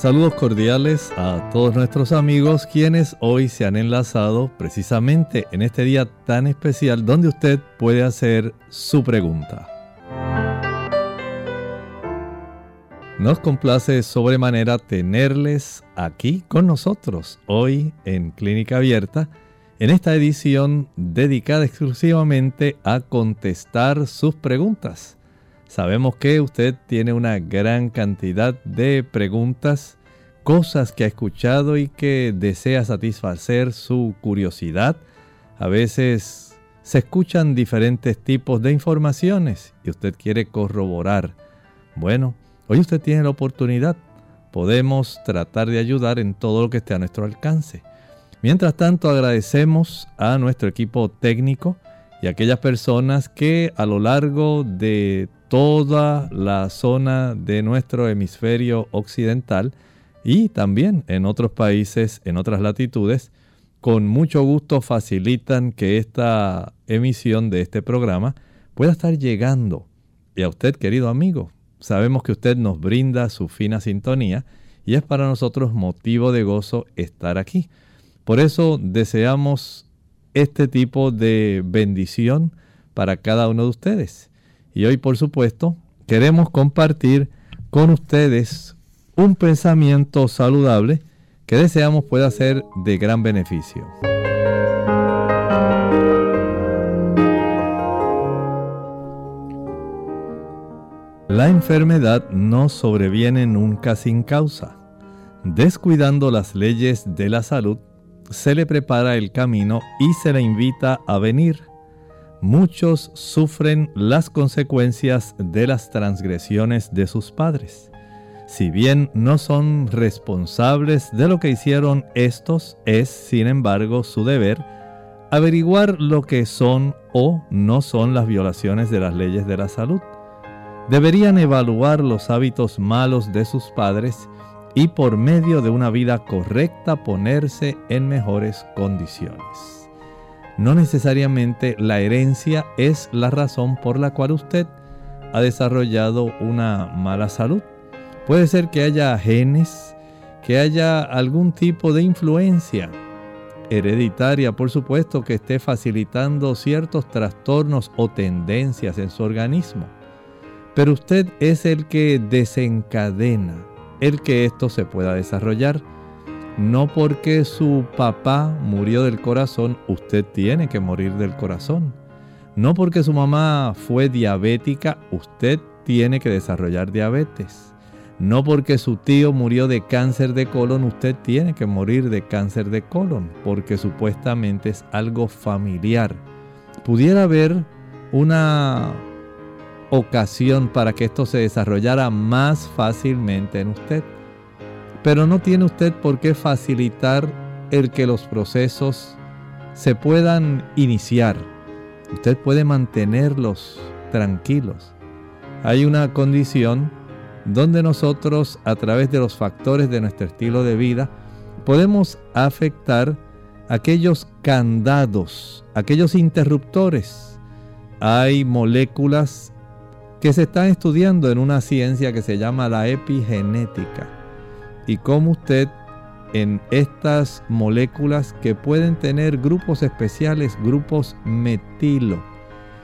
Saludos cordiales a todos nuestros amigos quienes hoy se han enlazado precisamente en este día tan especial donde usted puede hacer su pregunta. Nos complace sobremanera tenerles aquí con nosotros hoy en Clínica Abierta en esta edición dedicada exclusivamente a contestar sus preguntas. Sabemos que usted tiene una gran cantidad de preguntas, cosas que ha escuchado y que desea satisfacer su curiosidad. A veces se escuchan diferentes tipos de informaciones y usted quiere corroborar. Bueno, hoy usted tiene la oportunidad. Podemos tratar de ayudar en todo lo que esté a nuestro alcance. Mientras tanto, agradecemos a nuestro equipo técnico y aquellas personas que a lo largo de toda la zona de nuestro hemisferio occidental y también en otros países, en otras latitudes, con mucho gusto facilitan que esta emisión de este programa pueda estar llegando. Y a usted, querido amigo, sabemos que usted nos brinda su fina sintonía y es para nosotros motivo de gozo estar aquí. Por eso deseamos este tipo de bendición para cada uno de ustedes. Y hoy, por supuesto, queremos compartir con ustedes un pensamiento saludable que deseamos pueda ser de gran beneficio. La enfermedad no sobreviene nunca sin causa. Descuidando las leyes de la salud, se le prepara el camino y se le invita a venir muchos sufren las consecuencias de las transgresiones de sus padres. Si bien no son responsables de lo que hicieron estos, es, sin embargo, su deber averiguar lo que son o no son las violaciones de las leyes de la salud. Deberían evaluar los hábitos malos de sus padres por medio de una vida correcta ponerse en mejores condiciones. No necesariamente la herencia es la razón por la cual usted ha desarrollado una mala salud. Puede ser que haya genes, que haya algún tipo de influencia hereditaria, por supuesto, que esté facilitando ciertos trastornos o tendencias en su organismo. Pero usted es el que desencadena el que esto se pueda desarrollar. No porque su papá murió del corazón, usted tiene que morir del corazón. No porque su mamá fue diabética, usted tiene que desarrollar diabetes. No porque su tío murió de cáncer de colon, usted tiene que morir de cáncer de colon, porque supuestamente es algo familiar. Pudiera haber una ocasión para que esto se desarrollara más fácilmente en usted. Pero no tiene usted por qué facilitar el que los procesos se puedan iniciar. Usted puede mantenerlos tranquilos. Hay una condición donde nosotros a través de los factores de nuestro estilo de vida podemos afectar aquellos candados, aquellos interruptores. Hay moléculas que se están estudiando en una ciencia que se llama la epigenética y cómo usted en estas moléculas que pueden tener grupos especiales, grupos metilo,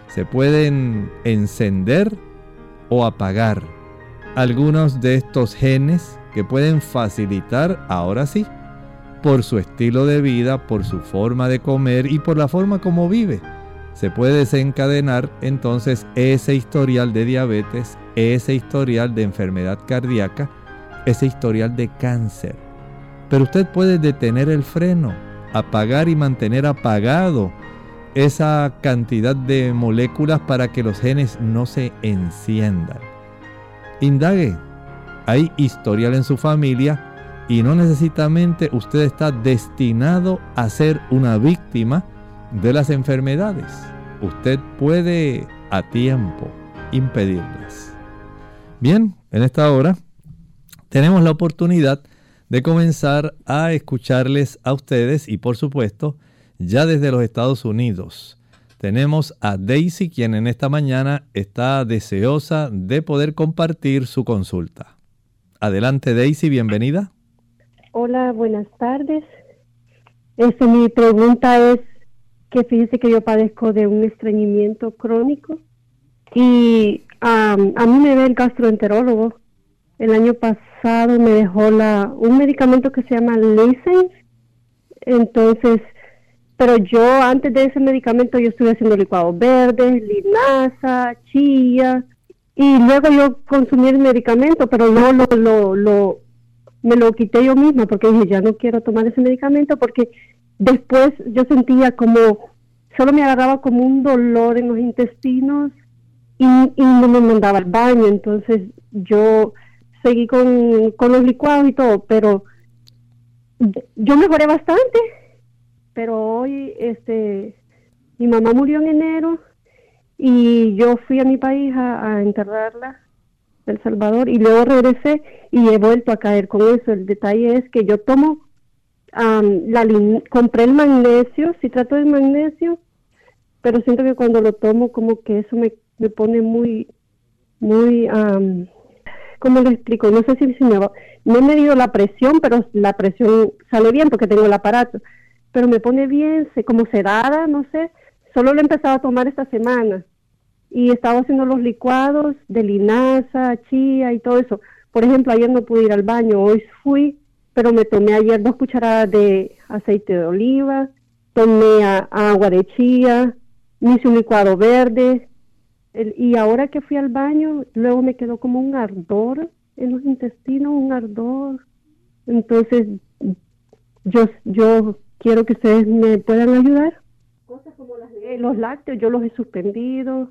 se pueden encender o apagar. Algunos de estos genes que pueden facilitar, ahora sí, por su estilo de vida, por su forma de comer y por la forma como vive, se puede desencadenar entonces ese historial de diabetes, ese historial de enfermedad cardíaca, ese historial de cáncer. Pero usted puede detener el freno, apagar y mantener apagado esa cantidad de moléculas para que los genes no se enciendan. Indague, hay historial en su familia y no necesariamente usted está destinado a ser una víctima de las enfermedades. Usted puede a tiempo impedirlas. Bien, en esta hora tenemos la oportunidad de comenzar a escucharles a ustedes y por supuesto ya desde los Estados Unidos. Tenemos a Daisy quien en esta mañana está deseosa de poder compartir su consulta. Adelante Daisy, bienvenida. Hola, buenas tardes. Este, mi pregunta es que fíjese que yo padezco de un estreñimiento crónico y a mí me ve el gastroenterólogo. El año pasado me dejó la, un medicamento que se llama Licens. Entonces, pero yo antes de ese medicamento yo estuve haciendo licuados verdes, linaza, chía, y luego yo consumí el medicamento, pero no lo, lo, lo, me lo quité yo misma porque dije, ya no quiero tomar ese medicamento porque después yo sentía como, solo me agarraba como un dolor en los intestinos y, no me mandaba al baño, entonces yo seguí con, con los licuados y todo, pero yo mejoré bastante, pero hoy este mi mamá murió en enero y yo fui a mi país a, enterrarla El Salvador y luego regresé y he vuelto a caer con eso. El detalle es que yo tomo la compré el magnesio, si trato de magnesio, pero siento que cuando lo tomo como que eso me me pone muy, muy, um, ¿cómo le explico? No sé si, si me no he medido la presión, pero la presión sale bien porque tengo el aparato, pero me pone bien, como sedada, no sé, solo lo he empezado a tomar esta semana y estaba haciendo los licuados de linaza, chía y todo eso. Por ejemplo, ayer no pude ir al baño, hoy fui, pero me tomé ayer dos cucharadas de aceite de oliva, tomé agua de chía, me hice un licuado verde, y ahora que fui al baño, luego me quedó como un ardor en los intestinos, un ardor. Entonces, yo, yo quiero que ustedes me puedan ayudar. Cosas como los lácteos, yo los he suspendido.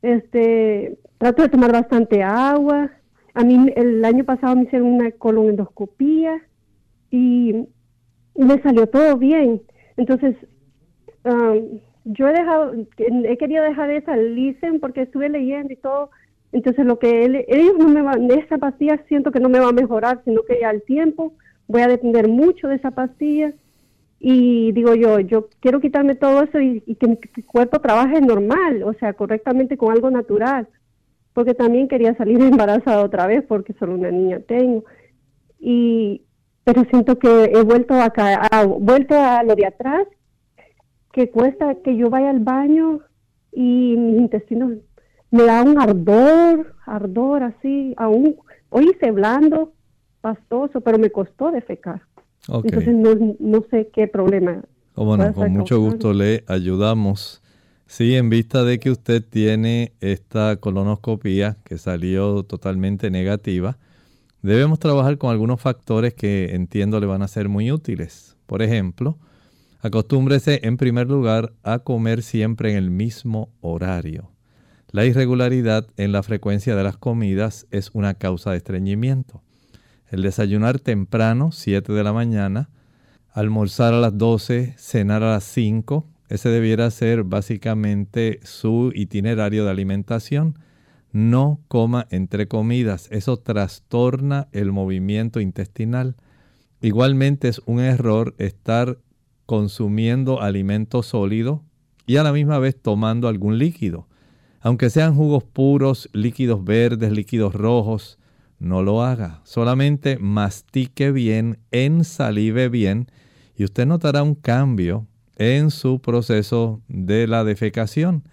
Este, trato de tomar bastante agua. A mí el año pasado me hicieron una colonendoscopía y me salió todo bien. Entonces, um, yo he dejado, he querido dejar esa listen porque estuve leyendo y todo. Entonces lo que él, ellos no me van, esa pastilla siento que no me va a mejorar, sino que al tiempo voy a depender mucho de esa pastilla. Y digo yo, yo quiero quitarme todo eso y, que mi cuerpo trabaje normal, o sea, correctamente con algo natural. Porque también quería salir embarazada otra vez porque solo una niña tengo. Y, pero siento que he vuelto a, a vuelto a lo de atrás que cuesta que yo vaya al baño y mis intestinos me da un ardor, ardor así, aún, hoy hice blando, pastoso, pero me costó defecar. Entonces no, sé qué problema. Bueno, con mucho gusto le ayudamos. Sí, en vista de que usted tiene esta colonoscopía que salió totalmente negativa, debemos trabajar con algunos factores que entiendo le van a ser muy útiles. Por ejemplo, Acostúmbrese en primer lugar a comer siempre en el mismo horario. La irregularidad en la frecuencia de las comidas es una causa de estreñimiento. El desayunar temprano, 7 de la mañana, almorzar a las 12, cenar a las 5, ese debiera ser básicamente su itinerario de alimentación. No coma entre comidas, eso trastorna el movimiento intestinal. Igualmente es un error estar consumiendo alimento sólido y a la misma vez tomando algún líquido. Aunque sean jugos puros, líquidos verdes, líquidos rojos, no lo haga. Solamente mastique bien, ensalive bien y usted notará un cambio en su proceso de la defecación.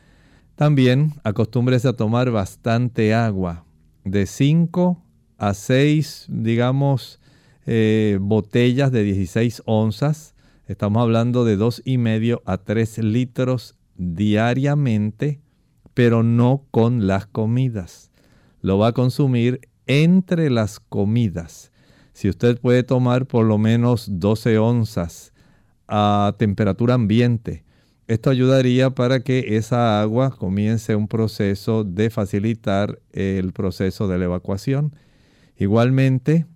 También acostúmbrese a tomar bastante agua, de 5 a 6, digamos, eh, botellas de 16 onzas Estamos hablando de dos y medio a 3 litros diariamente, pero no con las comidas. Lo va a consumir entre las comidas. Si usted puede tomar por lo menos 12 onzas a temperatura ambiente esto ayudaría para que esa agua comience un proceso de facilitar el proceso de la evacuación. Igualmente,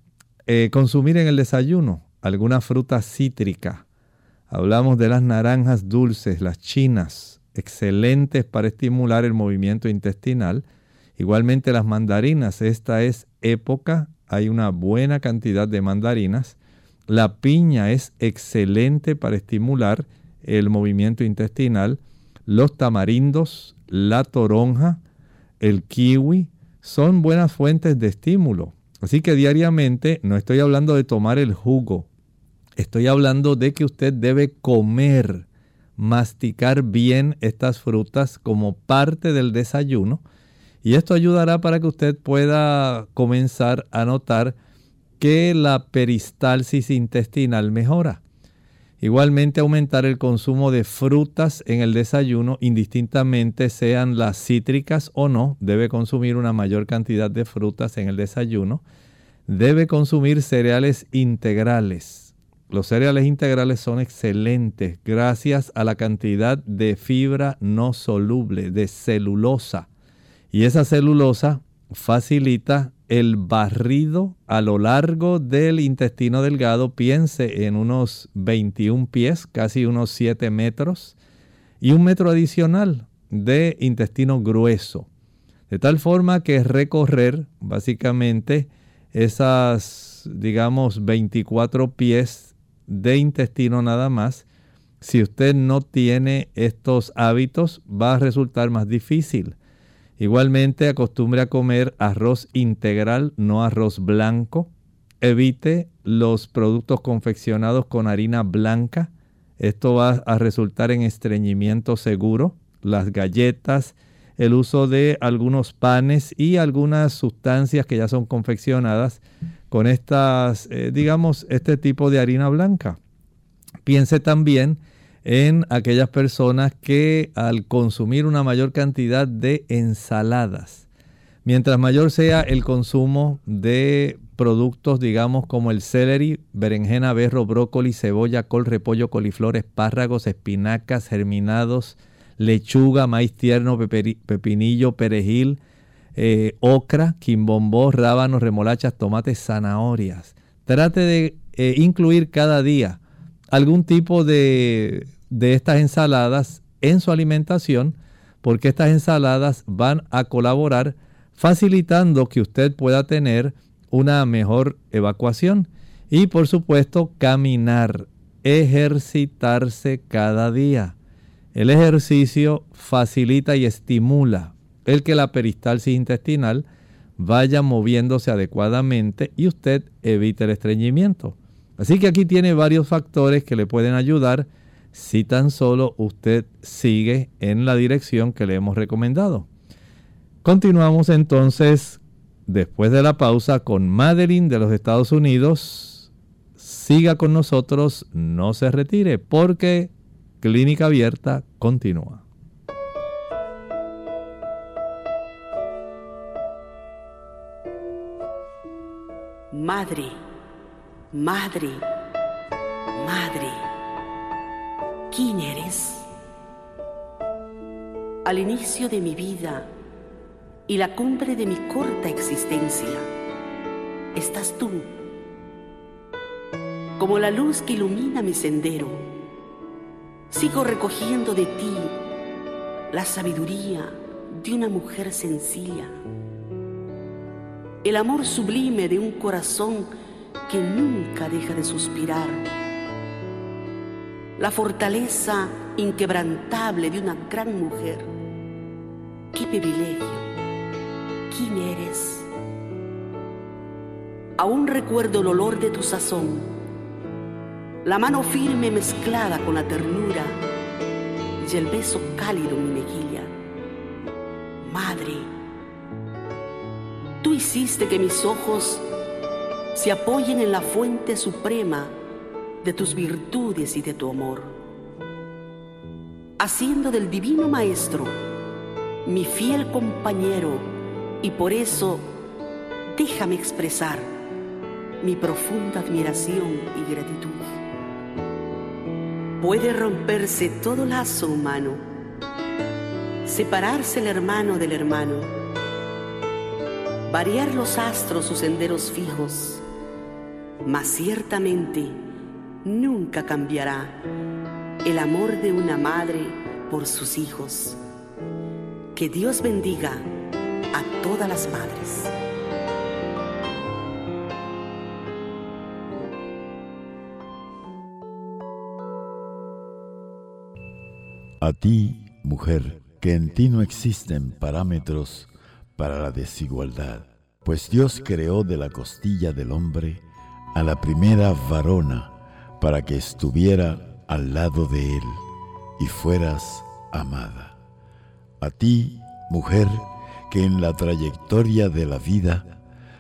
eh, consumir en el desayuno alguna fruta cítrica. Hablamos de las naranjas dulces, las chinas, excelentes para estimular el movimiento intestinal. Igualmente las mandarinas, esta es época, hay una buena cantidad de mandarinas. La piña es excelente para estimular el movimiento intestinal. Los tamarindos, la toronja, el kiwi son buenas fuentes de estímulo. Así que diariamente no estoy hablando de tomar el jugo, estoy hablando de que usted debe comer, masticar bien estas frutas como parte del desayuno y esto ayudará para que usted pueda comenzar a notar que la peristalsis intestinal mejora. Igualmente aumentar el consumo de frutas en el desayuno, indistintamente sean las cítricas o no, debe consumir una mayor cantidad de frutas en el desayuno. Debe consumir cereales integrales. Los cereales integrales son excelentes gracias a la cantidad de fibra no soluble, de celulosa. Y esa celulosa facilita el barrido a lo largo del intestino delgado, piense en unos 21 pies, casi unos 7 metros, y un metro adicional de intestino grueso. De tal forma que recorrer básicamente esas, digamos, 24 pies de intestino nada más, si usted no tiene estos hábitos, va a resultar más difícil. Igualmente acostumbre a comer arroz integral, no arroz blanco. Evite los productos confeccionados con harina blanca. Esto va a resultar en estreñimiento seguro. Las galletas, el uso de algunos panes y algunas sustancias que ya son confeccionadas con estas, eh, digamos, este tipo de harina blanca. Piense también en aquellas personas que al consumir una mayor cantidad de ensaladas, mientras mayor sea el consumo de productos, digamos, como el celery, berenjena, berro, brócoli, cebolla, col, repollo, coliflor, espárragos, espinacas, germinados, lechuga, maíz tierno, pepinillo, perejil, eh, ocra, quimbombó, rábanos, remolachas, tomates, zanahorias. Trate de eh, incluir cada día algún tipo de, de estas ensaladas en su alimentación porque estas ensaladas van a colaborar facilitando que usted pueda tener una mejor evacuación y por supuesto caminar, ejercitarse cada día. El ejercicio facilita y estimula el que la peristalsis intestinal vaya moviéndose adecuadamente y usted evite el estreñimiento. Así que aquí tiene varios factores que le pueden ayudar si tan solo usted sigue en la dirección que le hemos recomendado. Continuamos entonces después de la pausa con Madeline de los Estados Unidos. Siga con nosotros, no se retire porque Clínica Abierta continúa. Madre Madre, madre, ¿quién eres? Al inicio de mi vida y la cumbre de mi corta existencia, estás tú, como la luz que ilumina mi sendero. Sigo recogiendo de ti la sabiduría de una mujer sencilla, el amor sublime de un corazón que nunca deja de suspirar, la fortaleza inquebrantable de una gran mujer. ¡Qué privilegio! ¿Quién eres? Aún recuerdo el olor de tu sazón, la mano firme mezclada con la ternura y el beso cálido en mi mejilla. Madre, tú hiciste que mis ojos se apoyen en la fuente suprema de tus virtudes y de tu amor, haciendo del Divino Maestro mi fiel compañero y por eso déjame expresar mi profunda admiración y gratitud. Puede romperse todo lazo humano, separarse el hermano del hermano, variar los astros sus senderos fijos, mas ciertamente nunca cambiará el amor de una madre por sus hijos. Que Dios bendiga a todas las madres. A ti, mujer, que en ti no existen parámetros para la desigualdad, pues Dios creó de la costilla del hombre a la primera varona para que estuviera al lado de él y fueras amada. A ti, mujer, que en la trayectoria de la vida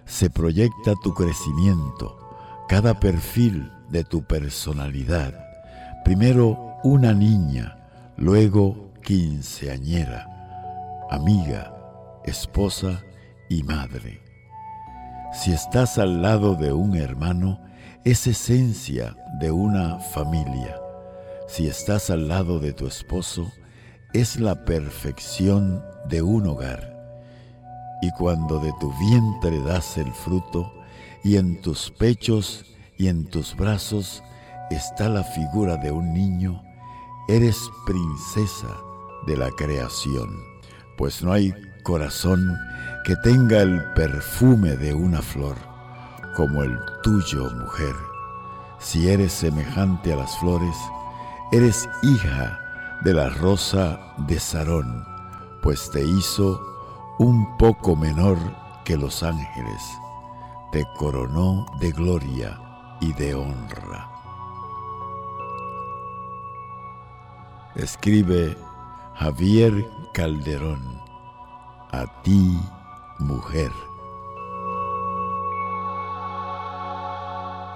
se proyecta tu crecimiento, cada perfil de tu personalidad. Primero una niña, luego quinceañera, amiga, esposa y madre. Si estás al lado de un hermano, es esencia de una familia. Si estás al lado de tu esposo, es la perfección de un hogar. Y cuando de tu vientre das el fruto, y en tus pechos y en tus brazos está la figura de un niño, eres princesa de la creación, pues no hay corazón que tenga el perfume de una flor, como el tuyo, mujer. Si eres semejante a las flores, eres hija de la rosa de Sarón, pues te hizo un poco menor que los ángeles, te coronó de gloria y de honra. Escribe Javier Calderón, a ti, mujer.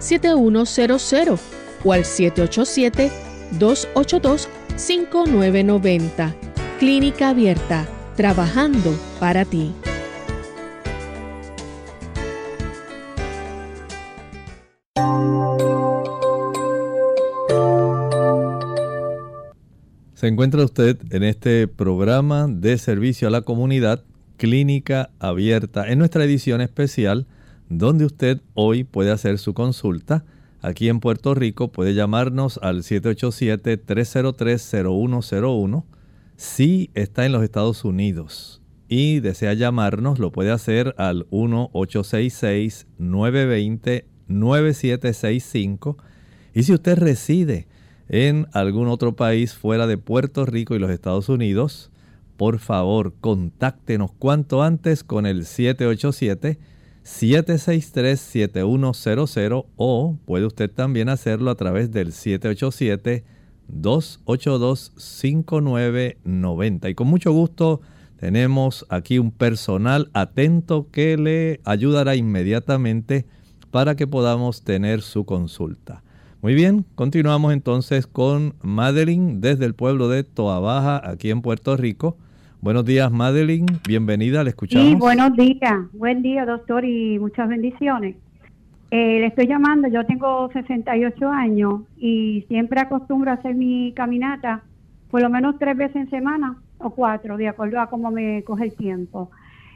787-763-7100 o al 787-282-5990. Clínica Abierta, trabajando para ti. Se encuentra usted en este programa de servicio a la comunidad Clínica Abierta, en nuestra edición especial, donde usted hoy puede hacer su consulta. Aquí en Puerto Rico puede llamarnos al 787-303-0101. Si está en los Estados Unidos y desea llamarnos, lo puede hacer al 1-866-920-9765. Y si usted reside en algún otro país fuera de Puerto Rico y los Estados Unidos, por favor contáctenos cuanto antes con el 787-763-7100 o puede usted también hacerlo a través del 787-282-5990. Y con mucho gusto tenemos aquí un personal atento que le ayudará inmediatamente para que podamos tener su consulta. Muy bien, continuamos entonces con Madeline desde el pueblo de Toa Baja, aquí en Puerto Rico. Buenos días, Madeline. Bienvenida, le escuchamos. Sí, buenos días. Buen día, doctor, y muchas bendiciones. Eh, le estoy llamando, yo tengo 68 años y siempre acostumbro a hacer mi caminata por lo menos tres veces en semana o cuatro, de acuerdo a cómo me coge el tiempo.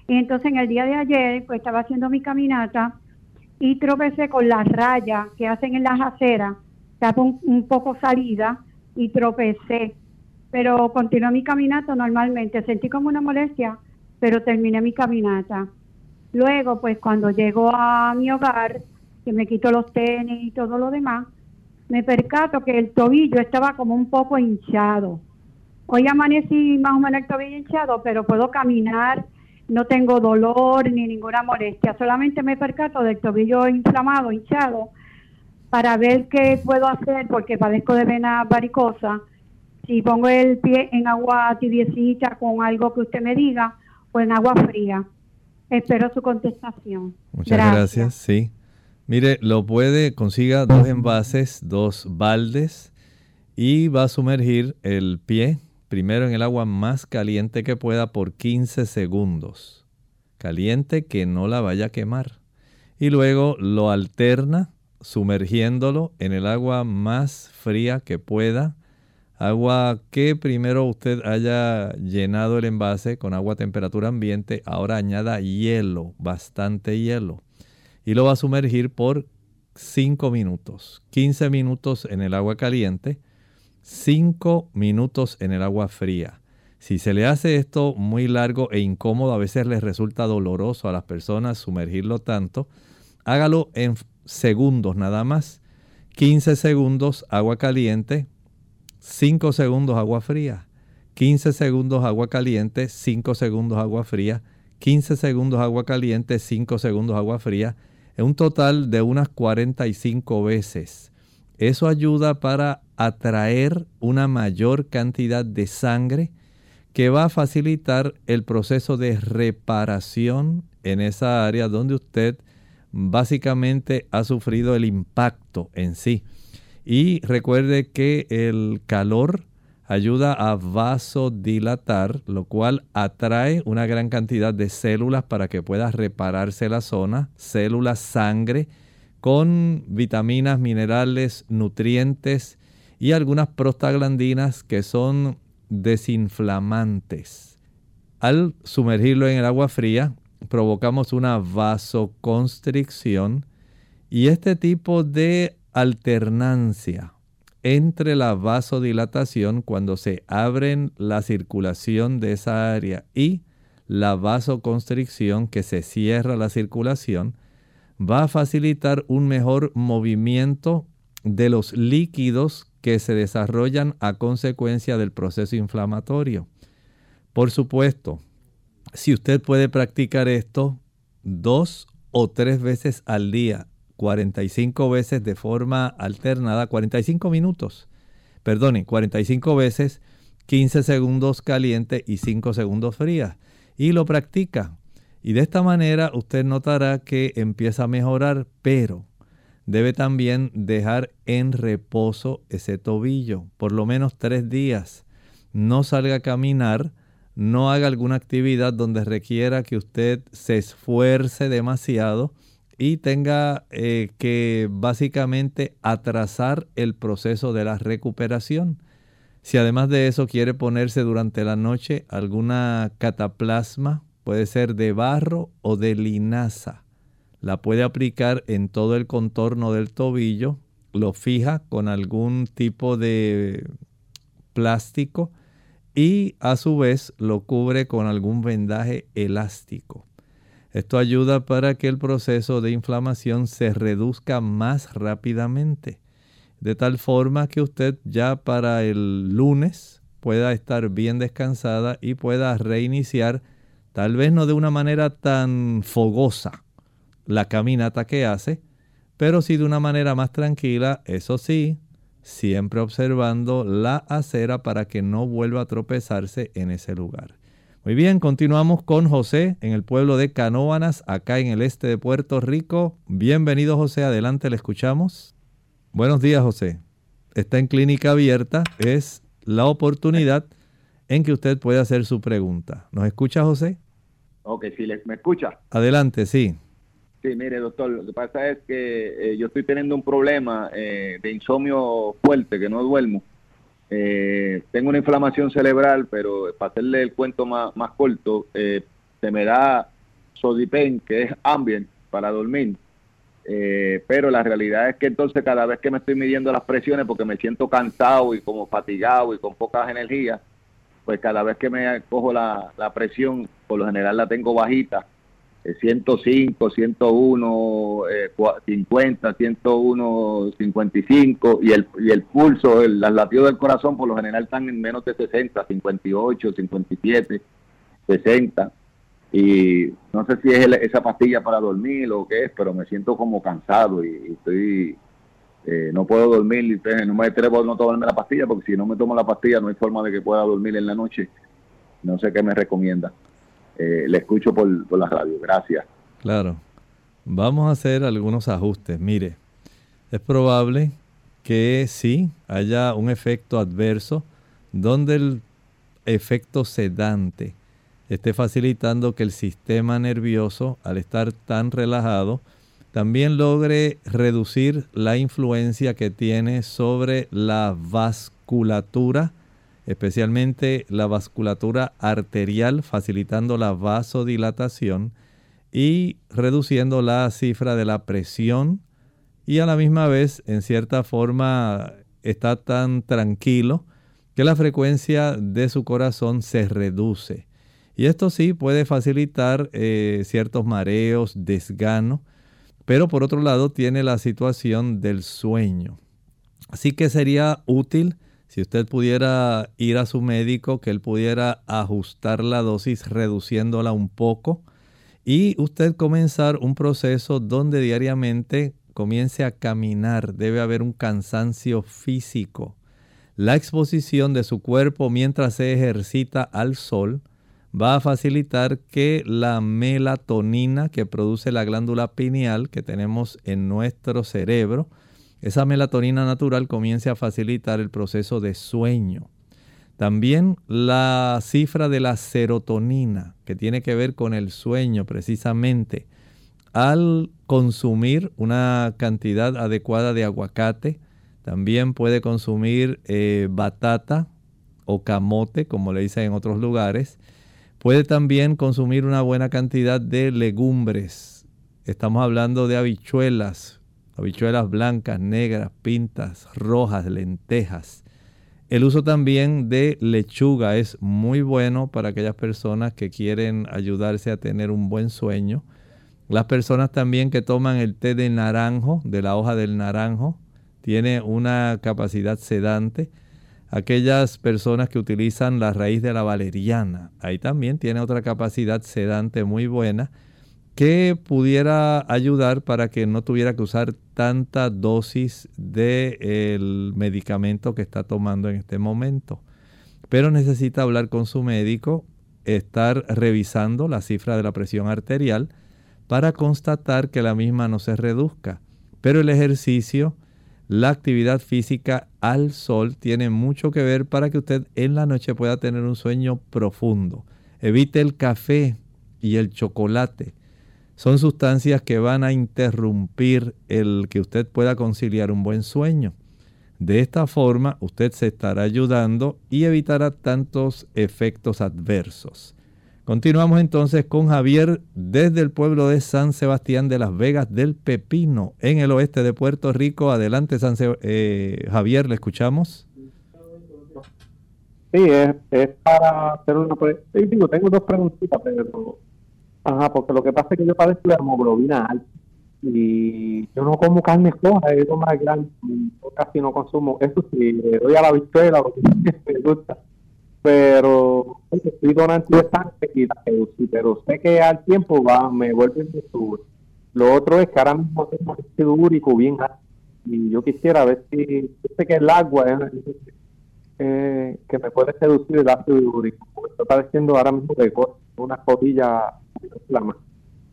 Y entonces en el día de ayer, pues estaba haciendo mi caminata y tropecé con las rayas que hacen en las aceras, estaba un, poco salida y tropecé, pero continué mi caminata normalmente, sentí como una molestia, pero terminé mi caminata. Luego, pues cuando llego a mi hogar, que me quito los tenis y todo lo demás, me percato que el tobillo estaba como un poco hinchado. Hoy amanecí más o menos el tobillo hinchado, pero puedo caminar no tengo dolor ni ninguna molestia, solamente me percato del tobillo inflamado, hinchado, para ver qué puedo hacer porque padezco de vena varicosa. Si pongo el pie en agua tibiecita con algo que usted me diga o en agua fría. Espero su contestación. Muchas gracias. Sí. Mire, lo puede, consiga dos envases, dos baldes y va a sumergir el pie primero en el agua más caliente que pueda por 15 segundos. Caliente que no la vaya a quemar. Y luego lo alterna sumergiéndolo en el agua más fría que pueda. Agua que primero usted haya llenado el envase con agua a temperatura ambiente, ahora añada hielo, bastante hielo. Y lo va a sumergir por 5 minutos, 15 minutos en el agua caliente, 5 minutos en el agua fría. Si se le hace esto muy largo e incómodo, a veces les resulta doloroso a las personas sumergirlo tanto, hágalo en segundos nada más. 15 segundos agua caliente, 5 segundos agua fría, 15 segundos agua caliente, 5 segundos agua fría, 15 segundos agua caliente, 5 segundos agua fría, en un total de unas 45 veces. Eso ayuda para atraer una mayor cantidad de sangre que va a facilitar el proceso de reparación en esa área donde usted básicamente ha sufrido el impacto en sí. Y recuerde que el calor ayuda a vasodilatar, lo cual atrae una gran cantidad de células para que pueda repararse la zona, células sangre con vitaminas, minerales, nutrientes y algunas prostaglandinas que son desinflamantes. Al sumergirlo en el agua fría, provocamos una vasoconstricción y este tipo de alternancia entre la vasodilatación cuando se abren la circulación de esa área y la vasoconstricción que se cierra la circulación va a facilitar un mejor movimiento de los líquidos que se desarrollan a consecuencia del proceso inflamatorio. Por supuesto, si usted puede practicar esto dos o tres veces al día, 45 veces de forma alternada, 45 minutos, perdone, 45 veces, 15 segundos caliente y 5 segundos fría. Y lo practica. Y de esta manera usted notará que empieza a mejorar, pero debe también dejar en reposo ese tobillo por lo menos tres días. No salga a caminar no haga alguna actividad donde requiera que usted se esfuerce demasiado y tenga eh, que básicamente atrasar el proceso de la recuperación. Si además de eso quiere ponerse durante la noche alguna cataplasma, puede ser de barro o de linaza, la puede aplicar en todo el contorno del tobillo, lo fija con algún tipo de plástico y a su vez lo cubre con algún vendaje elástico. Esto ayuda para que el proceso de inflamación se reduzca más rápidamente, de tal forma que usted ya para el lunes pueda estar bien descansada y pueda reiniciar, tal vez no de una manera tan fogosa, la caminata que hace, pero sí de una manera más tranquila, eso sí, siempre observando la acera para que no vuelva a tropezarse en ese lugar. Muy bien, continuamos con José en el pueblo de Canóanas, acá en el este de Puerto Rico. Bienvenido José, adelante, le escuchamos. Buenos días José. Está en clínica abierta, es la oportunidad en que usted puede hacer su pregunta. ¿Nos escucha José? Ok, sí, me escucha. Adelante, sí. Sí, mire, doctor, lo que pasa es que eh, yo estoy teniendo un problema eh, de insomnio fuerte, que no duermo. Eh, tengo una inflamación cerebral, pero para hacerle el cuento más, más corto, se me da Sodipen, que es ambient, para dormir. pero la realidad es que entonces cada vez que me estoy midiendo las presiones, porque me siento cansado y como fatigado y con pocas energías, pues cada vez que me cojo la, la presión, por lo general la tengo bajita 105, 101, 50, 101, 55 y el, y el pulso, el, las del corazón por lo general están en menos de 60, 58, 57, 60 y no sé si es esa pastilla para dormir o qué es, pero me siento como cansado y, estoy Eh, no puedo dormir, no me atrevo a no tomarme la pastilla, porque si no me tomo la pastilla no hay forma de que pueda dormir en la noche. No sé qué me recomienda. Eh, le escucho por, por la radio. Gracias. Claro. Vamos a hacer algunos ajustes. Mire, es probable que sí haya un efecto adverso donde el efecto sedante esté facilitando que el sistema nervioso, al estar tan relajado, también logre reducir la influencia que tiene sobre la vasculatura, especialmente la vasculatura arterial, facilitando la vasodilatación y reduciendo la cifra de la presión y a la misma vez, en cierta forma, está tan tranquilo que la frecuencia de su corazón se reduce. Y esto sí puede facilitar eh, ciertos mareos, desgano, pero por otro lado tiene la situación del sueño. Así que sería útil si usted pudiera ir a su médico, que él pudiera ajustar la dosis reduciéndola un poco y usted comenzar un proceso donde diariamente comience a caminar. Debe haber un cansancio físico. La exposición de su cuerpo mientras se ejercita al sol va a facilitar que la melatonina que produce la glándula pineal que tenemos en nuestro cerebro, esa melatonina natural comience a facilitar el proceso de sueño. También la cifra de la serotonina, que tiene que ver con el sueño precisamente. Al consumir una cantidad adecuada de aguacate, también puede consumir eh, batata o camote, como le dicen en otros lugares, Puede también consumir una buena cantidad de legumbres. Estamos hablando de habichuelas, habichuelas blancas, negras, pintas, rojas, lentejas. El uso también de lechuga es muy bueno para aquellas personas que quieren ayudarse a tener un buen sueño. Las personas también que toman el té de naranjo, de la hoja del naranjo, tiene una capacidad sedante aquellas personas que utilizan la raíz de la valeriana. Ahí también tiene otra capacidad sedante muy buena que pudiera ayudar para que no tuviera que usar tanta dosis del medicamento que está tomando en este momento. Pero necesita hablar con su médico, estar revisando la cifra de la presión arterial para constatar que la misma no se reduzca. Pero el ejercicio la actividad física al sol tiene mucho que ver para que usted en la noche pueda tener un sueño profundo. Evite el café y el chocolate. Son sustancias que van a interrumpir el que usted pueda conciliar un buen sueño. De esta forma usted se estará ayudando y evitará tantos efectos adversos. Continuamos entonces con Javier desde el pueblo de San Sebastián de las Vegas del Pepino, en el oeste de Puerto Rico. Adelante, San eh, Javier, le escuchamos. Sí, es, para hacer una... Sí, tengo dos preguntitas, pero... Ajá, porque lo que pasa es que yo padezco la hemoglobina alta y yo no como carne floja, lo más grande, casi no consumo. Eso sí, le doy a la victoria, lo que me gusta pero estoy donante bastante y la pero sé que al tiempo va me vuelve a subir. Lo otro es que ahora mismo tengo ácido úrico bien y yo quisiera ver si, sé que el agua es, eh, que me puede reducir el ácido úrico, porque está padeciendo ahora mismo de una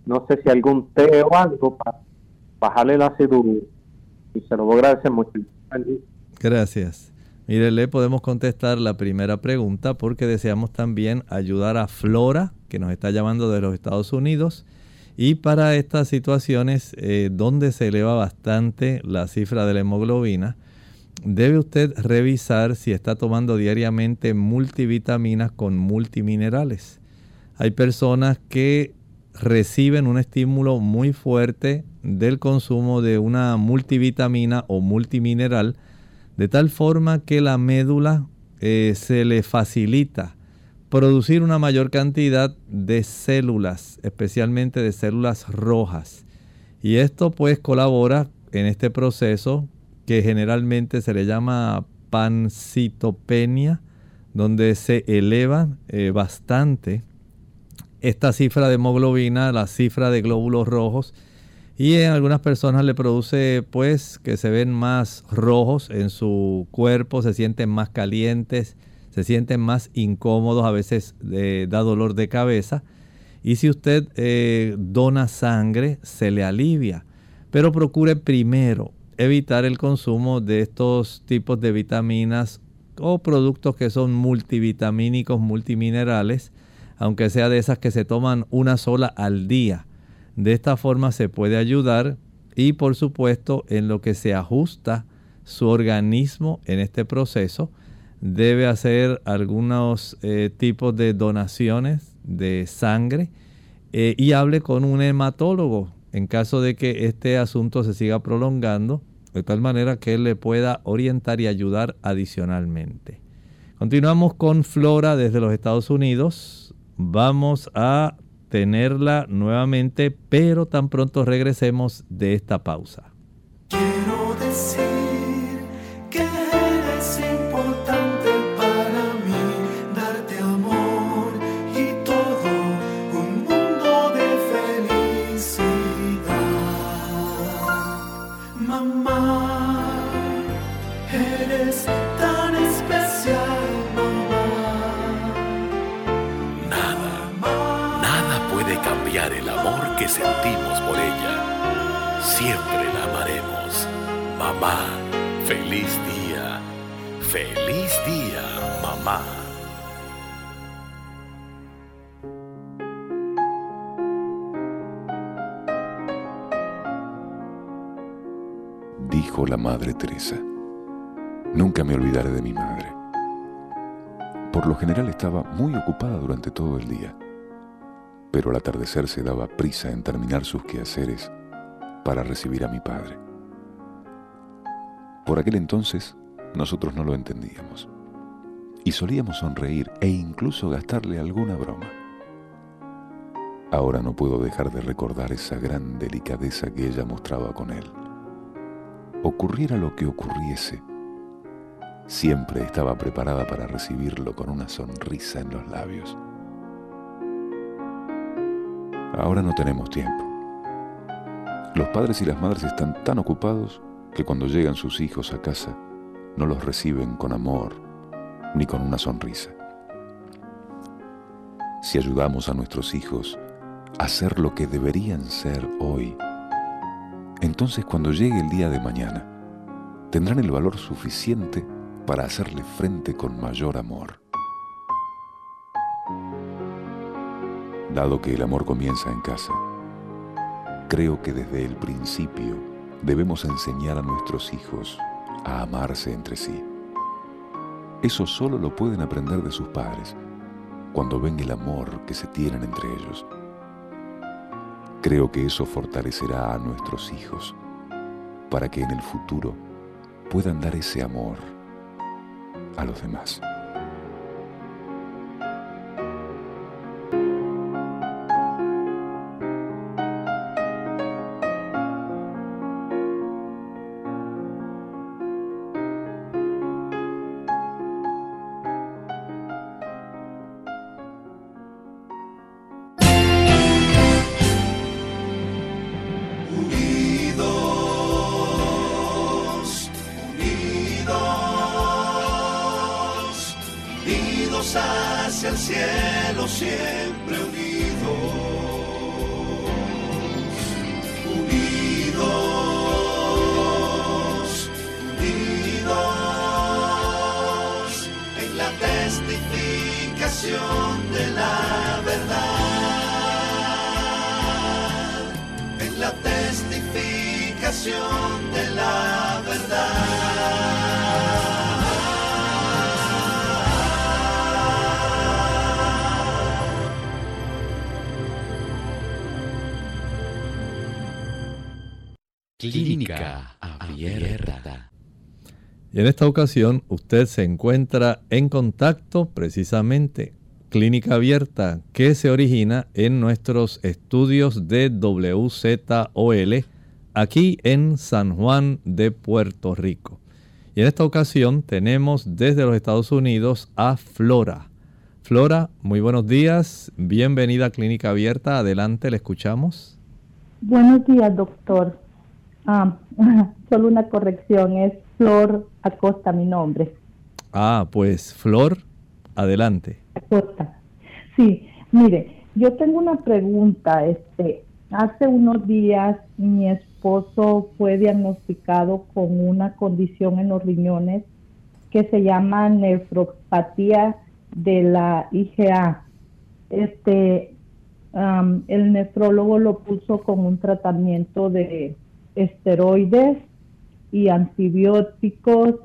No sé si algún té o algo para bajarle el ácido. Y se lo voy a agradecer mucho. Gracias. Mire, le podemos contestar la primera pregunta porque deseamos también ayudar a Flora, que nos está llamando de los Estados Unidos. Y para estas situaciones eh, donde se eleva bastante la cifra de la hemoglobina, debe usted revisar si está tomando diariamente multivitaminas con multiminerales. Hay personas que reciben un estímulo muy fuerte del consumo de una multivitamina o multimineral de tal forma que la médula eh, se le facilita producir una mayor cantidad de células, especialmente de células rojas. Y esto pues colabora en este proceso que generalmente se le llama pancitopenia, donde se eleva eh, bastante esta cifra de hemoglobina, la cifra de glóbulos rojos, y en algunas personas le produce pues que se ven más rojos en su cuerpo, se sienten más calientes, se sienten más incómodos, a veces eh, da dolor de cabeza. Y si usted eh, dona sangre, se le alivia. Pero procure primero evitar el consumo de estos tipos de vitaminas o productos que son multivitamínicos, multiminerales, aunque sea de esas que se toman una sola al día. De esta forma se puede ayudar y por supuesto en lo que se ajusta su organismo en este proceso, debe hacer algunos eh, tipos de donaciones de sangre eh, y hable con un hematólogo en caso de que este asunto se siga prolongando, de tal manera que él le pueda orientar y ayudar adicionalmente. Continuamos con Flora desde los Estados Unidos. Vamos a tenerla nuevamente, pero tan pronto regresemos de esta pausa. Quiero decir Siempre la amaremos. Mamá, feliz día. Feliz día, mamá. Dijo la Madre Teresa. Nunca me olvidaré de mi madre. Por lo general estaba muy ocupada durante todo el día pero al atardecer se daba prisa en terminar sus quehaceres para recibir a mi padre. Por aquel entonces nosotros no lo entendíamos y solíamos sonreír e incluso gastarle alguna broma. Ahora no puedo dejar de recordar esa gran delicadeza que ella mostraba con él. Ocurriera lo que ocurriese, siempre estaba preparada para recibirlo con una sonrisa en los labios. Ahora no tenemos tiempo. Los padres y las madres están tan ocupados que cuando llegan sus hijos a casa no los reciben con amor ni con una sonrisa. Si ayudamos a nuestros hijos a ser lo que deberían ser hoy, entonces cuando llegue el día de mañana, tendrán el valor suficiente para hacerle frente con mayor amor. dado que el amor comienza en casa. Creo que desde el principio debemos enseñar a nuestros hijos a amarse entre sí. Eso solo lo pueden aprender de sus padres cuando ven el amor que se tienen entre ellos. Creo que eso fortalecerá a nuestros hijos para que en el futuro puedan dar ese amor a los demás. En esta ocasión usted se encuentra en contacto precisamente clínica abierta que se origina en nuestros estudios de WZOL aquí en San Juan de Puerto Rico. Y en esta ocasión tenemos desde los Estados Unidos a Flora. Flora, muy buenos días, bienvenida a Clínica Abierta, adelante, le escuchamos. Buenos días, doctor. Ah, solo una corrección, es Flor Acosta mi nombre. Ah, pues Flor, adelante. Acosta. Sí, mire, yo tengo una pregunta. Este, hace unos días mi esposo fue diagnosticado con una condición en los riñones que se llama nefropatía de la IgA. Este, el nefrólogo lo puso con un tratamiento de esteroides y antibióticos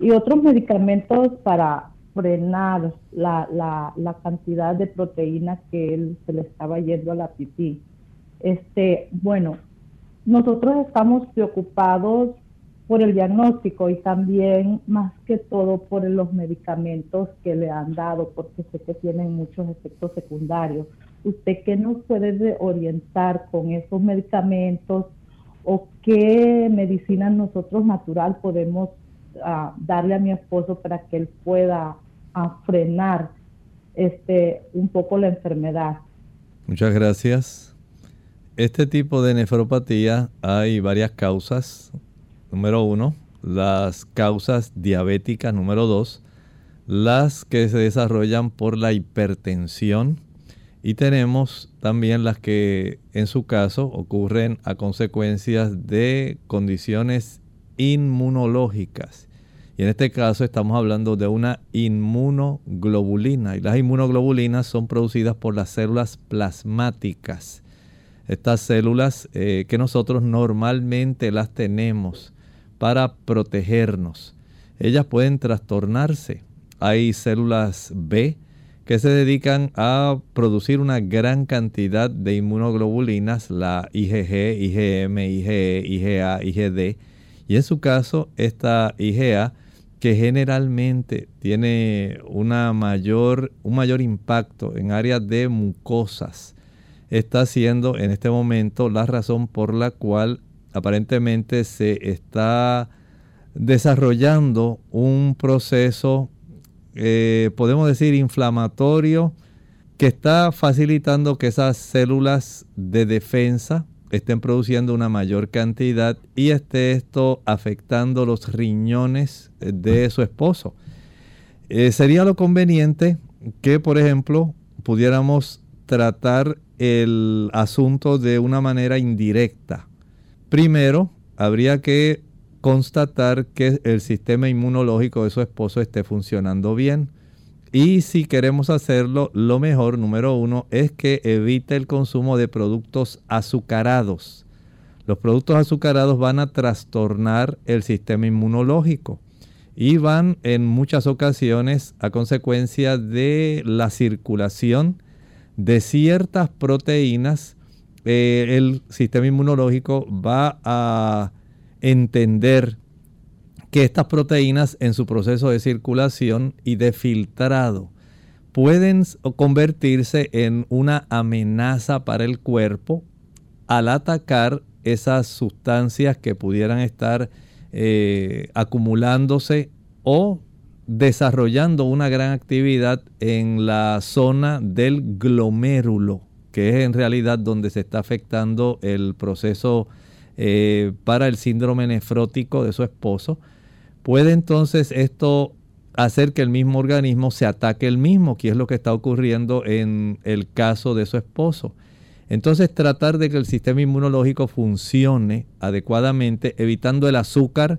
y otros medicamentos para frenar la, la, cantidad de proteínas que él se le estaba yendo a la pipí. Este, bueno, nosotros estamos preocupados por el diagnóstico y también más que todo por los medicamentos que le han dado, porque sé que tienen muchos efectos secundarios. ¿Usted qué nos puede orientar con esos medicamentos o qué medicina nosotros natural podemos ah, darle a mi esposo para que él pueda ah, frenar este un poco la enfermedad? Muchas gracias. Este tipo de nefropatía hay varias causas. Número uno, las causas diabéticas. Número dos, las que se desarrollan por la hipertensión y tenemos también las que en su caso ocurren a consecuencias de condiciones inmunológicas. Y en este caso estamos hablando de una inmunoglobulina. Y las inmunoglobulinas son producidas por las células plasmáticas. Estas células eh, que nosotros normalmente las tenemos para protegernos. Ellas pueden trastornarse. Hay células B que se dedican a producir una gran cantidad de inmunoglobulinas, la IgG, IgM, IgE, IgA, IgD. Y en su caso, esta IgA, que generalmente tiene una mayor, un mayor impacto en áreas de mucosas, está siendo en este momento la razón por la cual aparentemente se está desarrollando un proceso eh, podemos decir, inflamatorio que está facilitando que esas células de defensa estén produciendo una mayor cantidad y esté esto afectando los riñones de su esposo. Eh, sería lo conveniente que, por ejemplo, pudiéramos tratar el asunto de una manera indirecta. Primero, habría que constatar que el sistema inmunológico de su esposo esté funcionando bien. Y si queremos hacerlo, lo mejor, número uno, es que evite el consumo de productos azucarados. Los productos azucarados van a trastornar el sistema inmunológico y van en muchas ocasiones a consecuencia de la circulación de ciertas proteínas. Eh, el sistema inmunológico va a entender que estas proteínas en su proceso de circulación y de filtrado pueden convertirse en una amenaza para el cuerpo al atacar esas sustancias que pudieran estar eh, acumulándose o desarrollando una gran actividad en la zona del glomérulo, que es en realidad donde se está afectando el proceso eh, para el síndrome nefrótico de su esposo, puede entonces esto hacer que el mismo organismo se ataque el mismo, que es lo que está ocurriendo en el caso de su esposo. Entonces tratar de que el sistema inmunológico funcione adecuadamente, evitando el azúcar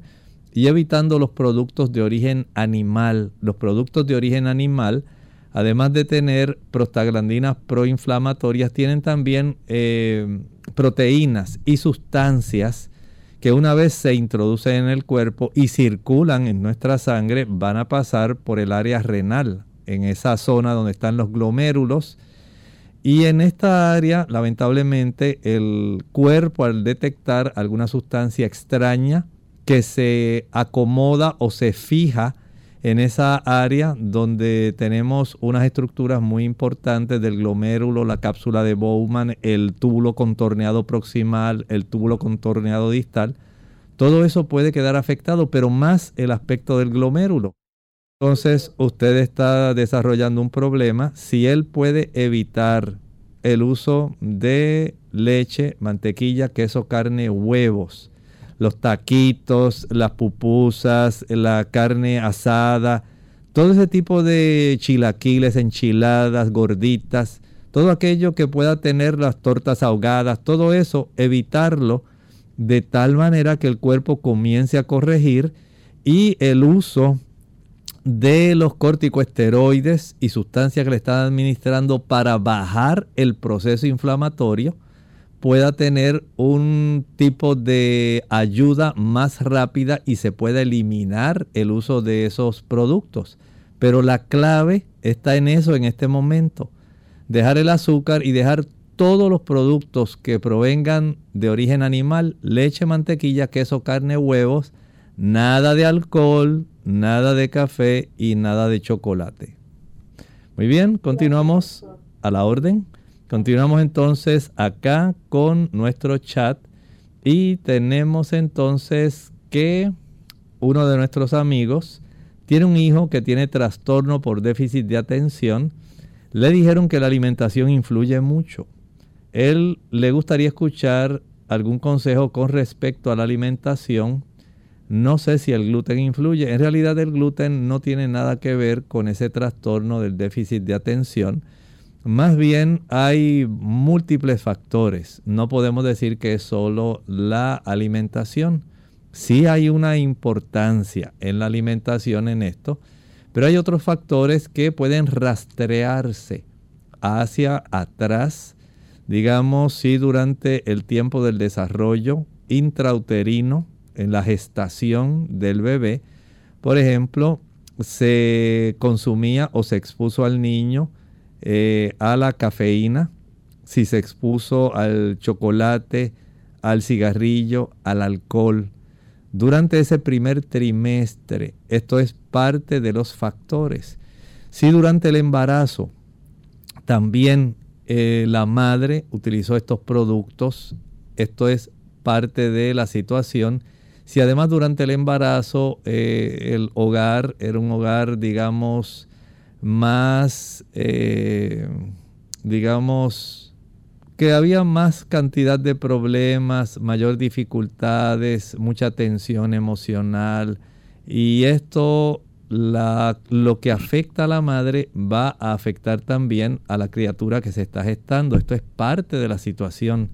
y evitando los productos de origen animal. Los productos de origen animal, además de tener prostaglandinas proinflamatorias, tienen también eh, proteínas y sustancias que una vez se introducen en el cuerpo y circulan en nuestra sangre van a pasar por el área renal, en esa zona donde están los glomérulos. Y en esta área, lamentablemente, el cuerpo al detectar alguna sustancia extraña que se acomoda o se fija en esa área donde tenemos unas estructuras muy importantes del glomérulo, la cápsula de Bowman, el túbulo contorneado proximal, el túbulo contorneado distal. Todo eso puede quedar afectado, pero más el aspecto del glomérulo. Entonces usted está desarrollando un problema. Si él puede evitar el uso de leche, mantequilla, queso, carne, huevos. Los taquitos, las pupusas, la carne asada, todo ese tipo de chilaquiles, enchiladas, gorditas, todo aquello que pueda tener las tortas ahogadas, todo eso, evitarlo de tal manera que el cuerpo comience a corregir y el uso de los corticoesteroides y sustancias que le están administrando para bajar el proceso inflamatorio pueda tener un tipo de ayuda más rápida y se pueda eliminar el uso de esos productos. Pero la clave está en eso en este momento. Dejar el azúcar y dejar todos los productos que provengan de origen animal, leche, mantequilla, queso, carne, huevos, nada de alcohol, nada de café y nada de chocolate. Muy bien, continuamos a la orden. Continuamos entonces acá con nuestro chat y tenemos entonces que uno de nuestros amigos tiene un hijo que tiene trastorno por déficit de atención. Le dijeron que la alimentación influye mucho. Él le gustaría escuchar algún consejo con respecto a la alimentación no sé si el gluten influye. En realidad el gluten no tiene nada que ver con ese trastorno del déficit de atención. Más bien hay múltiples factores. No podemos decir que es solo la alimentación. Sí hay una importancia en la alimentación en esto, pero hay otros factores que pueden rastrearse hacia atrás, digamos, si durante el tiempo del desarrollo intrauterino, en la gestación del bebé, por ejemplo, se consumía o se expuso al niño eh, a la cafeína, si se expuso al chocolate, al cigarrillo, al alcohol. Durante ese primer trimestre, esto es parte de los factores. Si durante el embarazo también eh, la madre utilizó estos productos, esto es parte de la situación si además durante el embarazo eh, el hogar era un hogar, digamos, más, eh, digamos, que había más cantidad de problemas, mayor dificultades, mucha tensión emocional y esto lo que afecta a la madre va a afectar también a la criatura que se está gestando. Esto es parte de la situación.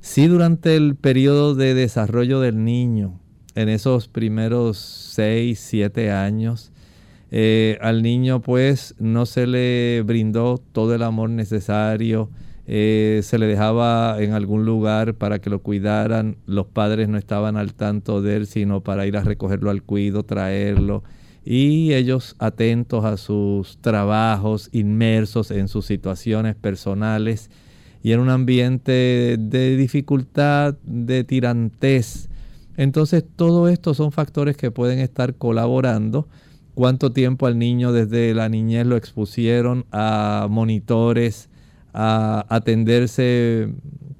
Si durante el periodo de desarrollo del niño, en esos primeros 6, 7 años, eh, al niño pues no se le brindó todo el amor necesario, eh, se le dejaba en algún lugar para que lo cuidaran, los padres no estaban al tanto de él, sino para ir a recogerlo al cuido, traerlo, y ellos atentos a sus trabajos, inmersos en sus situaciones personales, y en un ambiente de dificultad, de tirantez. Entonces, todo esto son factores que pueden estar colaborando. Cuánto tiempo al niño desde la niñez lo expusieron a monitores, a atenderse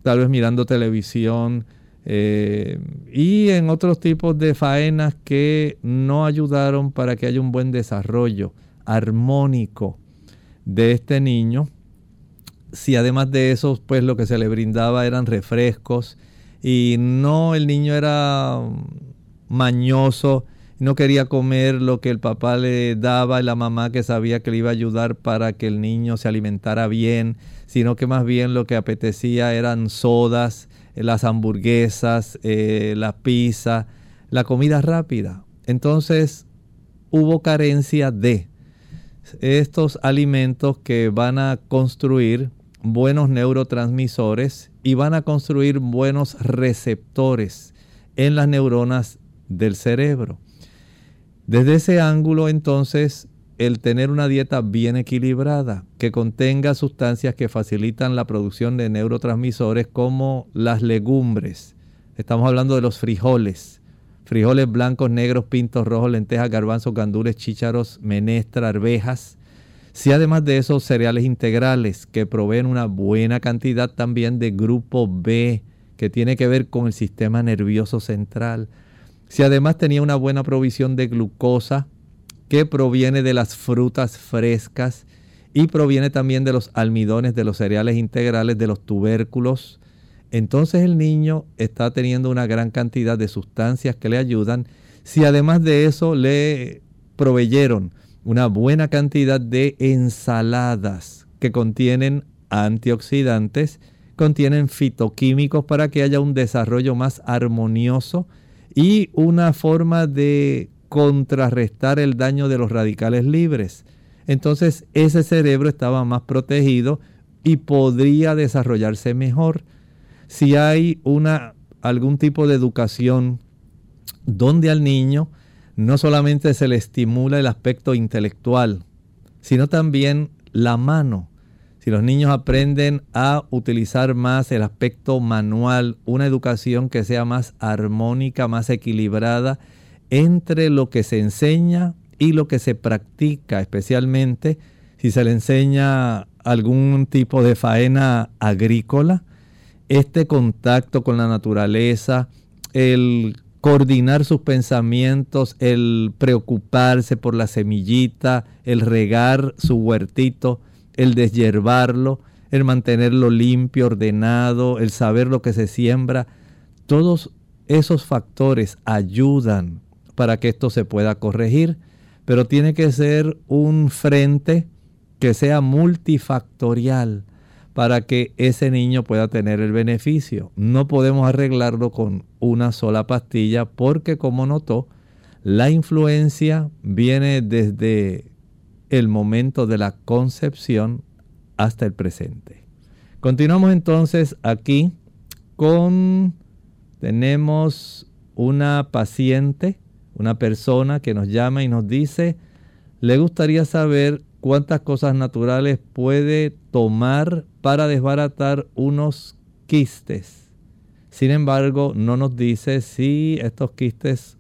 tal vez mirando televisión eh, y en otros tipos de faenas que no ayudaron para que haya un buen desarrollo armónico de este niño. Si además de eso, pues lo que se le brindaba eran refrescos y no el niño era mañoso, no quería comer lo que el papá le daba y la mamá que sabía que le iba a ayudar para que el niño se alimentara bien, sino que más bien lo que apetecía eran sodas, las hamburguesas, eh, la pizza, la comida rápida. Entonces hubo carencia de estos alimentos que van a construir buenos neurotransmisores y van a construir buenos receptores en las neuronas del cerebro. Desde ese ángulo entonces el tener una dieta bien equilibrada, que contenga sustancias que facilitan la producción de neurotransmisores como las legumbres. Estamos hablando de los frijoles. Frijoles blancos, negros, pintos, rojos, lentejas, garbanzos, gandules, chícharos, menestra, arvejas, si además de esos cereales integrales que proveen una buena cantidad también de grupo B, que tiene que ver con el sistema nervioso central. Si además tenía una buena provisión de glucosa que proviene de las frutas frescas y proviene también de los almidones, de los cereales integrales, de los tubérculos. Entonces el niño está teniendo una gran cantidad de sustancias que le ayudan. Si además de eso le proveyeron una buena cantidad de ensaladas que contienen antioxidantes, contienen fitoquímicos para que haya un desarrollo más armonioso y una forma de contrarrestar el daño de los radicales libres. Entonces ese cerebro estaba más protegido y podría desarrollarse mejor. Si hay una, algún tipo de educación donde al niño no solamente se le estimula el aspecto intelectual, sino también la mano. Si los niños aprenden a utilizar más el aspecto manual, una educación que sea más armónica, más equilibrada entre lo que se enseña y lo que se practica, especialmente si se le enseña algún tipo de faena agrícola, este contacto con la naturaleza, el coordinar sus pensamientos, el preocuparse por la semillita, el regar su huertito, el deshiervarlo, el mantenerlo limpio, ordenado, el saber lo que se siembra, todos esos factores ayudan para que esto se pueda corregir, pero tiene que ser un frente que sea multifactorial para que ese niño pueda tener el beneficio. No podemos arreglarlo con una sola pastilla porque como notó, la influencia viene desde el momento de la concepción hasta el presente. Continuamos entonces aquí con, tenemos una paciente, una persona que nos llama y nos dice, le gustaría saber cuántas cosas naturales puede tomar para desbaratar unos quistes. Sin embargo, no nos dice si estos quistes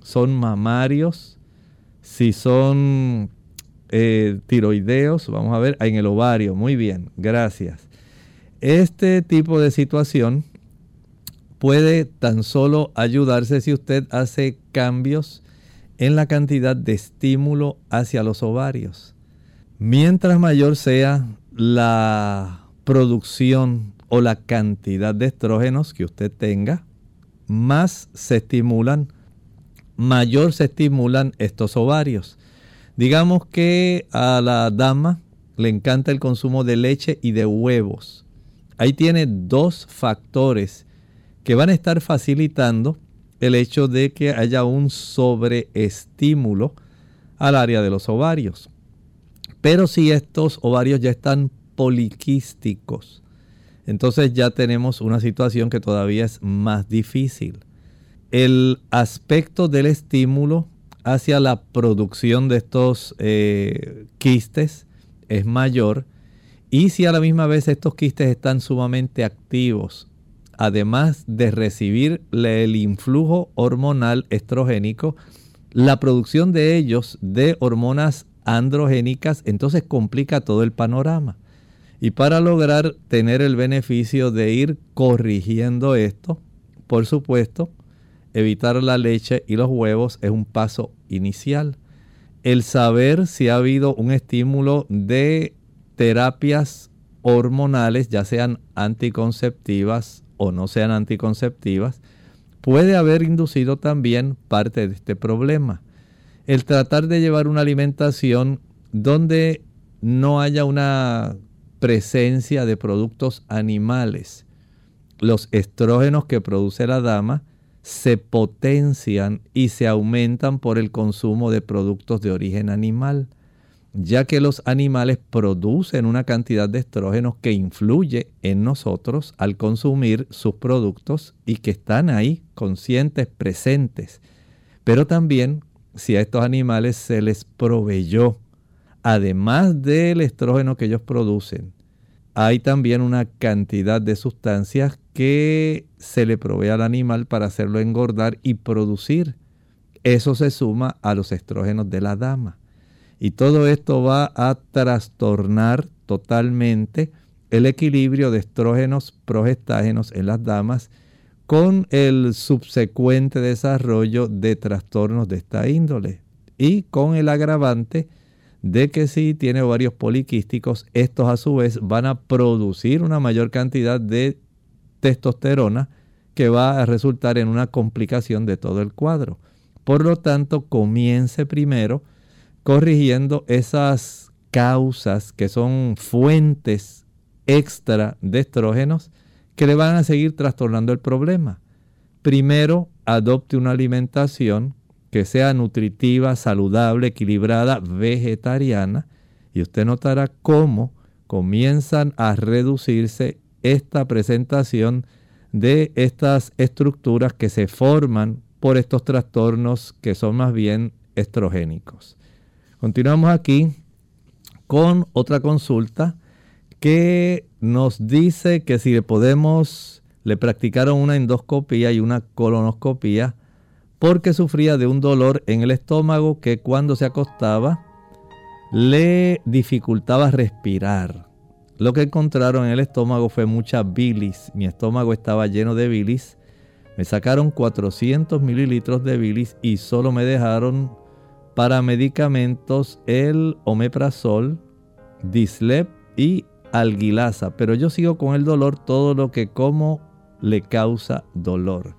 son mamarios, si son eh, tiroideos, vamos a ver, en el ovario. Muy bien, gracias. Este tipo de situación puede tan solo ayudarse si usted hace cambios en la cantidad de estímulo hacia los ovarios. Mientras mayor sea la producción o la cantidad de estrógenos que usted tenga, más se estimulan, mayor se estimulan estos ovarios. Digamos que a la dama le encanta el consumo de leche y de huevos. Ahí tiene dos factores que van a estar facilitando el hecho de que haya un sobreestímulo al área de los ovarios. Pero si estos ovarios ya están poliquísticos, entonces ya tenemos una situación que todavía es más difícil. El aspecto del estímulo hacia la producción de estos eh, quistes es mayor y si a la misma vez estos quistes están sumamente activos, además de recibir el influjo hormonal estrogénico, la producción de ellos de hormonas androgénicas, entonces complica todo el panorama. Y para lograr tener el beneficio de ir corrigiendo esto, por supuesto, evitar la leche y los huevos es un paso inicial. El saber si ha habido un estímulo de terapias hormonales, ya sean anticonceptivas o no sean anticonceptivas, puede haber inducido también parte de este problema el tratar de llevar una alimentación donde no haya una presencia de productos animales. Los estrógenos que produce la dama se potencian y se aumentan por el consumo de productos de origen animal, ya que los animales producen una cantidad de estrógenos que influye en nosotros al consumir sus productos y que están ahí conscientes, presentes. Pero también si a estos animales se les proveyó, además del estrógeno que ellos producen, hay también una cantidad de sustancias que se le provee al animal para hacerlo engordar y producir. Eso se suma a los estrógenos de la dama. Y todo esto va a trastornar totalmente el equilibrio de estrógenos progestágenos en las damas con el subsecuente desarrollo de trastornos de esta índole y con el agravante de que si tiene ovarios poliquísticos, estos a su vez van a producir una mayor cantidad de testosterona que va a resultar en una complicación de todo el cuadro. Por lo tanto, comience primero corrigiendo esas causas que son fuentes extra de estrógenos que le van a seguir trastornando el problema. Primero, adopte una alimentación que sea nutritiva, saludable, equilibrada, vegetariana, y usted notará cómo comienzan a reducirse esta presentación de estas estructuras que se forman por estos trastornos que son más bien estrogénicos. Continuamos aquí con otra consulta que nos dice que si le podemos, le practicaron una endoscopía y una colonoscopía porque sufría de un dolor en el estómago que cuando se acostaba le dificultaba respirar. Lo que encontraron en el estómago fue mucha bilis. Mi estómago estaba lleno de bilis. Me sacaron 400 mililitros de bilis y solo me dejaron para medicamentos el omeprazol, dislep y algilasa. Pero yo sigo con el dolor, todo lo que como le causa dolor.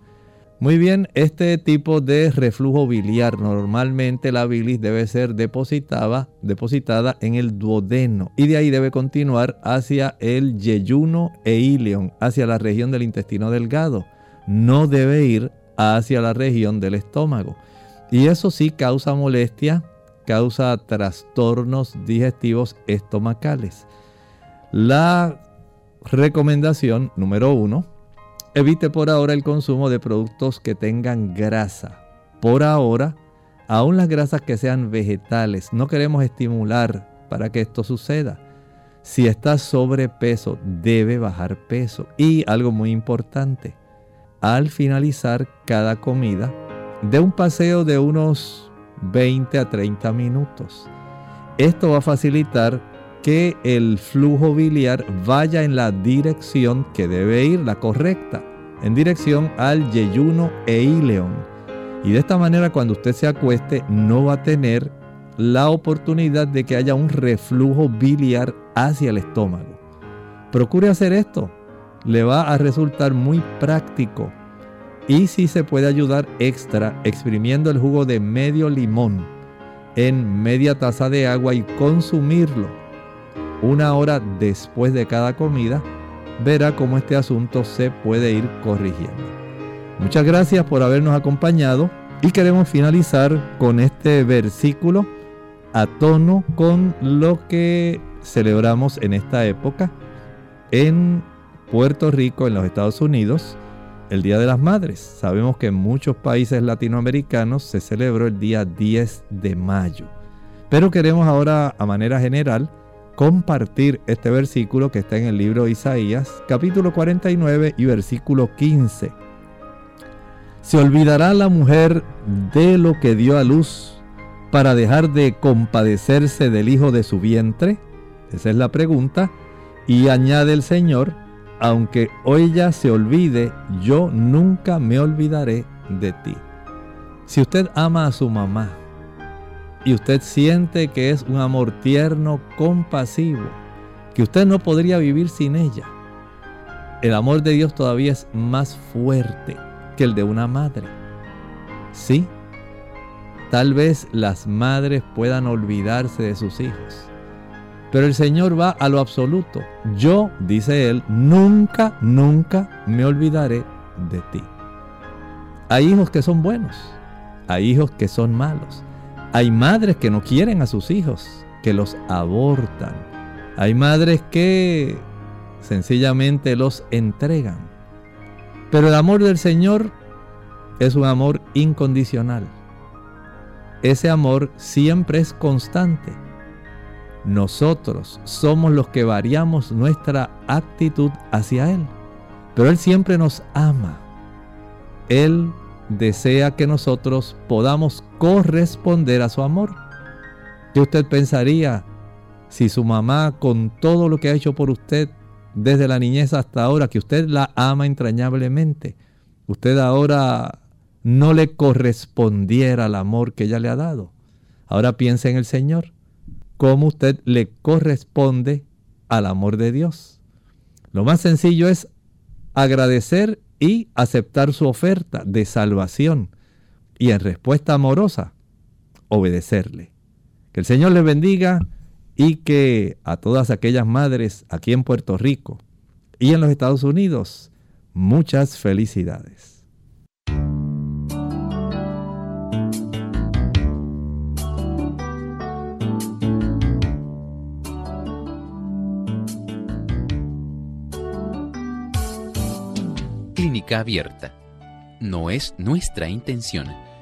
Muy bien, este tipo de reflujo biliar, normalmente la bilis debe ser depositada, depositada en el duodeno y de ahí debe continuar hacia el yeyuno e ileón, hacia la región del intestino delgado. No debe ir hacia la región del estómago. Y eso sí causa molestia, causa trastornos digestivos estomacales. La recomendación número uno Evite por ahora el consumo de productos que tengan grasa. Por ahora, aún las grasas que sean vegetales, no queremos estimular para que esto suceda. Si está sobrepeso, debe bajar peso. Y algo muy importante, al finalizar cada comida, de un paseo de unos 20 a 30 minutos. Esto va a facilitar que el flujo biliar vaya en la dirección que debe ir, la correcta, en dirección al yeyuno e ileón. Y de esta manera cuando usted se acueste no va a tener la oportunidad de que haya un reflujo biliar hacia el estómago. Procure hacer esto, le va a resultar muy práctico. Y si se puede ayudar extra exprimiendo el jugo de medio limón en media taza de agua y consumirlo una hora después de cada comida, verá cómo este asunto se puede ir corrigiendo. Muchas gracias por habernos acompañado y queremos finalizar con este versículo a tono con lo que celebramos en esta época en Puerto Rico, en los Estados Unidos, el Día de las Madres. Sabemos que en muchos países latinoamericanos se celebró el día 10 de mayo. Pero queremos ahora, a manera general, compartir este versículo que está en el libro de Isaías, capítulo 49 y versículo 15. ¿Se olvidará la mujer de lo que dio a luz para dejar de compadecerse del hijo de su vientre? Esa es la pregunta. Y añade el Señor, aunque ella se olvide, yo nunca me olvidaré de ti. Si usted ama a su mamá, y usted siente que es un amor tierno, compasivo, que usted no podría vivir sin ella, el amor de Dios todavía es más fuerte que el de una madre. Sí, tal vez las madres puedan olvidarse de sus hijos, pero el Señor va a lo absoluto. Yo, dice Él, nunca, nunca me olvidaré de ti. Hay hijos que son buenos, hay hijos que son malos. Hay madres que no quieren a sus hijos, que los abortan. Hay madres que sencillamente los entregan. Pero el amor del Señor es un amor incondicional. Ese amor siempre es constante. Nosotros somos los que variamos nuestra actitud hacia Él. Pero Él siempre nos ama. Él desea que nosotros podamos corresponder a su amor. ¿Qué usted pensaría si su mamá, con todo lo que ha hecho por usted desde la niñez hasta ahora, que usted la ama entrañablemente, usted ahora no le correspondiera al amor que ella le ha dado? Ahora piense en el Señor. cómo usted le corresponde al amor de Dios. Lo más sencillo es agradecer y aceptar su oferta de salvación y en respuesta amorosa, obedecerle. Que el Señor le bendiga y que a todas aquellas madres aquí en Puerto Rico y en los Estados Unidos, muchas felicidades. Clínica abierta. No es nuestra intención